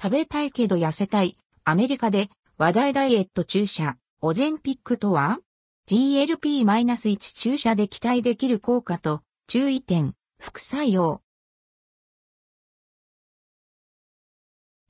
食べたいけど痩せたい、アメリカで話題ダイエット注射、オゼンピックとは ?GLP-1 注射で期待できる効果と注意点、副作用。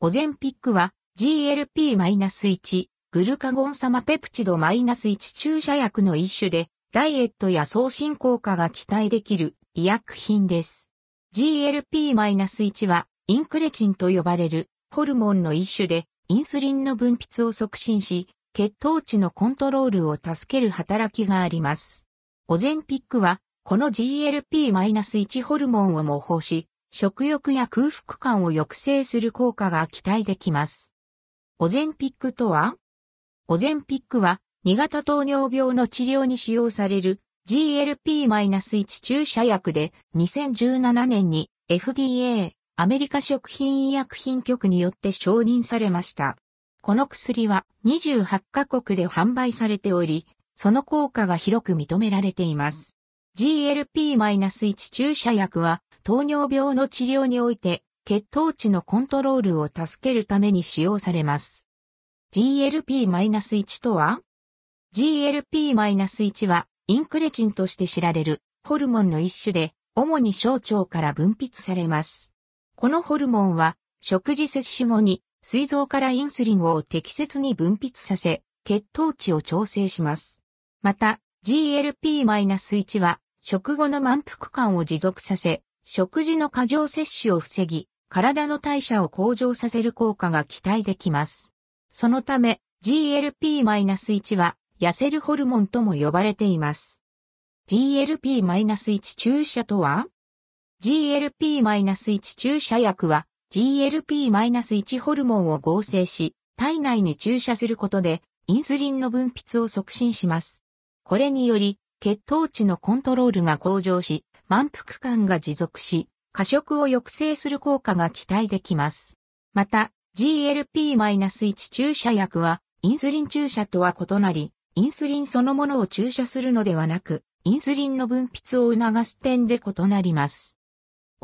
オゼンピックは GLP-1 グルカゴンサマペプチド -1 注射薬の一種でダイエットや送信効果が期待できる医薬品です。GLP-1 はインクレチンと呼ばれるホルモンの一種でインスリンの分泌を促進し、血糖値のコントロールを助ける働きがあります。オゼンピックはこの GLP-1 ホルモンを模倣し、食欲や空腹感を抑制する効果が期待できます。オゼンピックとは？オゼンピックは2型糖尿病の治療に使用される GLP-1 注射薬で2017年に FDA アメリカ食品医薬品局によって承認されました。この薬は28カ国で販売されており、その効果が広く認められています。GLP-1 注射薬は糖尿病の治療において血糖値のコントロールを助けるために使用されます。GLP-1 とは ?GLP-1 はインクレチンとして知られるホルモンの一種で、主に小腸から分泌されます。このホルモンは食事摂取後に膵臓からインスリンを適切に分泌させ、血糖値を調整します。また、GLP-1 は食後の満腹感を持続させ、食事の過剰摂取を防ぎ、体の代謝を向上させる効果が期待できます。そのため、GLP-1 は痩せるホルモンとも呼ばれています。GLP-1 注射とは？GLP-1 注射薬は GLP-1 ホルモンを合成し、体内に注射することでインスリンの分泌を促進します。これにより血糖値のコントロールが向上し、満腹感が持続し、過食を抑制する効果が期待できます。また、GLP-1 注射薬はインスリン注射とは異なり、インスリンそのものを注射するのではなく、インスリンの分泌を促す点で異なります。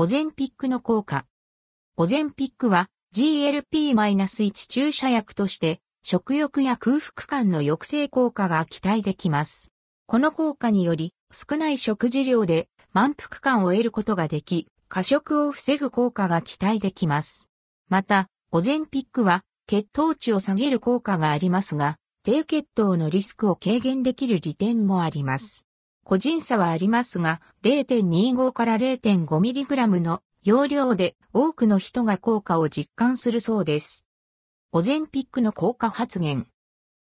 オゼンピックの効果。オゼンピックは GLP-1 注射薬として食欲や空腹感の抑制効果が期待できます。この効果により少ない食事量で満腹感を得ることができ、過食を防ぐ効果が期待できます。また、オゼンピックは血糖値を下げる効果がありますが、低血糖のリスクを軽減できる利点もあります。個人差はありますが、0.25から 0.5mg の容量で多くの人が効果を実感するそうです。オゼンピックの効果発言。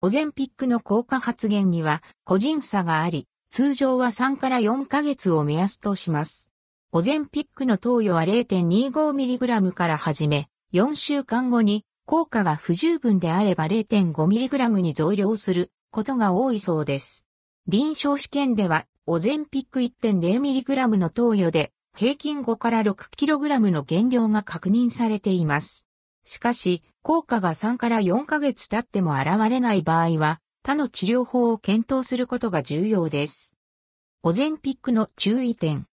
オゼンピックの効果発言には個人差があり、通常は3から4ヶ月を目安とします。オゼンピックの投与は 0.25mg から始め、4週間後に効果が不十分であれば 0.5mg に増量することが多いそうです。臨床試験では、オゼンピック 1.0mg の投与で、平均5から 6kg の減量が確認されています。しかし、効果が3から4ヶ月経っても現れない場合は、他の治療法を検討することが重要です。オゼンピックの注意点。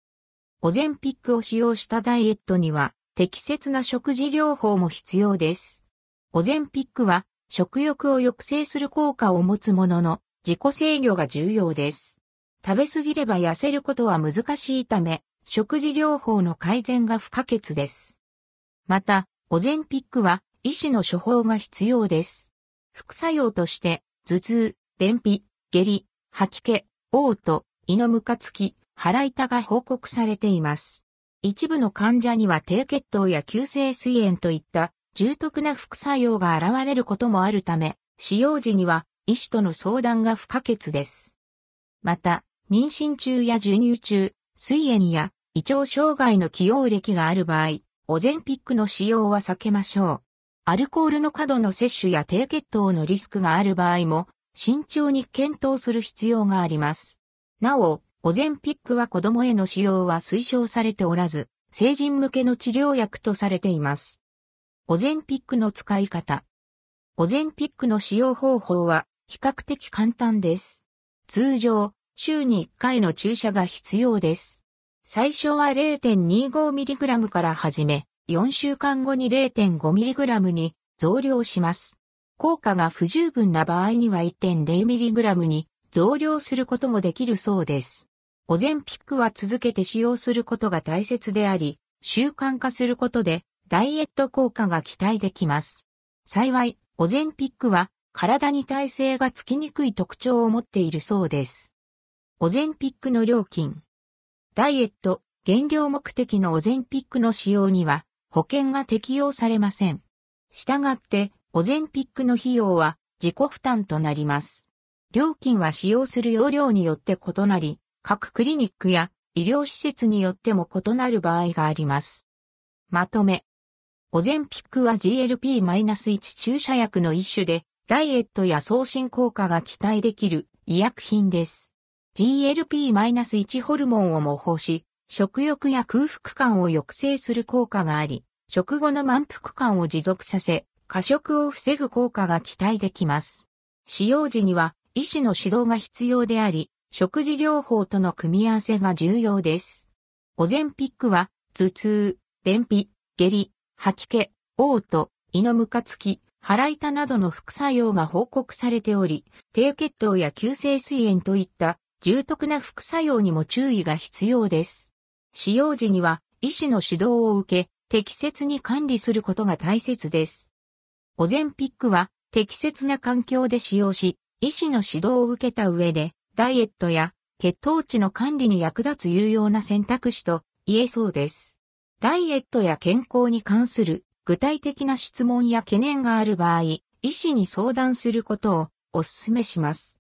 オゼンピックを使用したダイエットには、適切な食事療法も必要です。オゼンピックは、食欲を抑制する効果を持つものの、自己制御が重要です。食べ過ぎれば痩せることは難しいため、食事療法の改善が不可欠です。また、オゼンピックは医師の処方が必要です。副作用として、頭痛、便秘、下痢、吐き気、嘔吐、胃のムカつき、腹痛が報告されています。一部の患者には低血糖や急性膵炎といった重篤な副作用が現れることもあるため、使用時には医師との相談が不可欠です。また、妊娠中や授乳中、膵炎や胃腸障害の起用歴がある場合、オゼンピックの使用は避けましょう。アルコールの過度の摂取や低血糖のリスクがある場合も、慎重に検討する必要があります。なお、オゼンピックは子供への使用は推奨されておらず、成人向けの治療薬とされています。オゼンピックの使い方。オゼンピックの使用方法は、比較的簡単です。通常、週に1回の注射が必要です。最初は 0.25mg から始め、4週間後に 0.5mg に増量します。効果が不十分な場合には 1.0mg に増量することもできるそうです。オゼンピックは続けて使用することが大切であり、習慣化することでダイエット効果が期待できます。幸い、オゼンピックは体に耐性がつきにくい特徴を持っているそうです。オゼンピックの料金。ダイエット、減量目的のオゼンピックの使用には保険が適用されません。したがって、オゼンピックの費用は自己負担となります。料金は使用する容量によって異なり、各クリニックや医療施設によっても異なる場合があります。まとめ。オゼンピックは GLP-1 注射薬の一種で、ダイエットや送信効果が期待できる医薬品です。GLP-1 ホルモンを模倣し、食欲や空腹感を抑制する効果があり、食後の満腹感を持続させ、過食を防ぐ効果が期待できます。使用時には医師の指導が必要であり、食事療法との組み合わせが重要です。オゼンピックは、頭痛、便秘、下痢、吐き気、嘔吐、胃のムカつき、腹痛などの副作用が報告されており、低血糖や急性膵炎といった重篤な副作用にも注意が必要です。使用時には医師の指導を受け、適切に管理することが大切です。オゼンピックは適切な環境で使用し、医師の指導を受けた上で、ダイエットや血糖値の管理に役立つ有用な選択肢と言えそうです。ダイエットや健康に関する具体的な質問や懸念がある場合、医師に相談することをお勧めします。